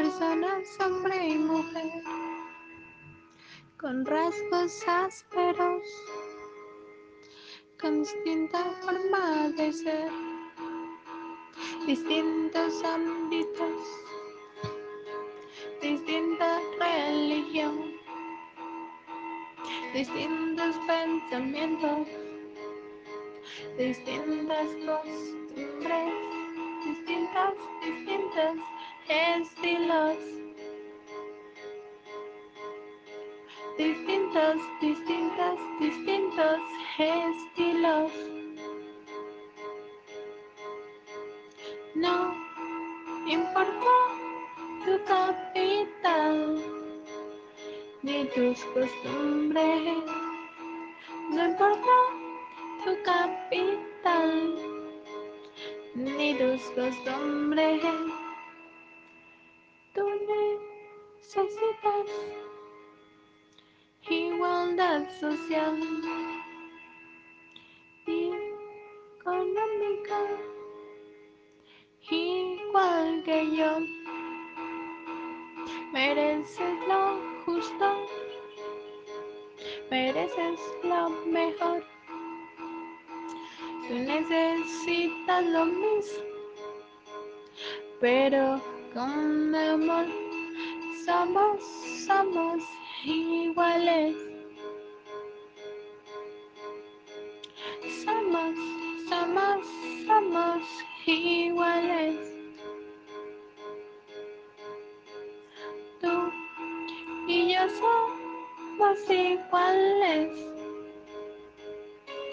personas, hombre y mujer, con rasgos ásperos, con distinta forma de ser, distintos ámbitos, distinta religión, distintos pensamientos, distintas costumbres, distintas, estilos. Distintos, distintos, distintos estilos. No importa tu capital ni tus costumbres. No importa tu capital ni tus costumbres. Tú necesitas igualdad social. Y económica, igual que yo. Mereces lo justo, mereces lo mejor. Tú necesitas lo mismo, pero con amor somos, somos iguales. Somos, somos, somos iguales. Tú y yo somos iguales.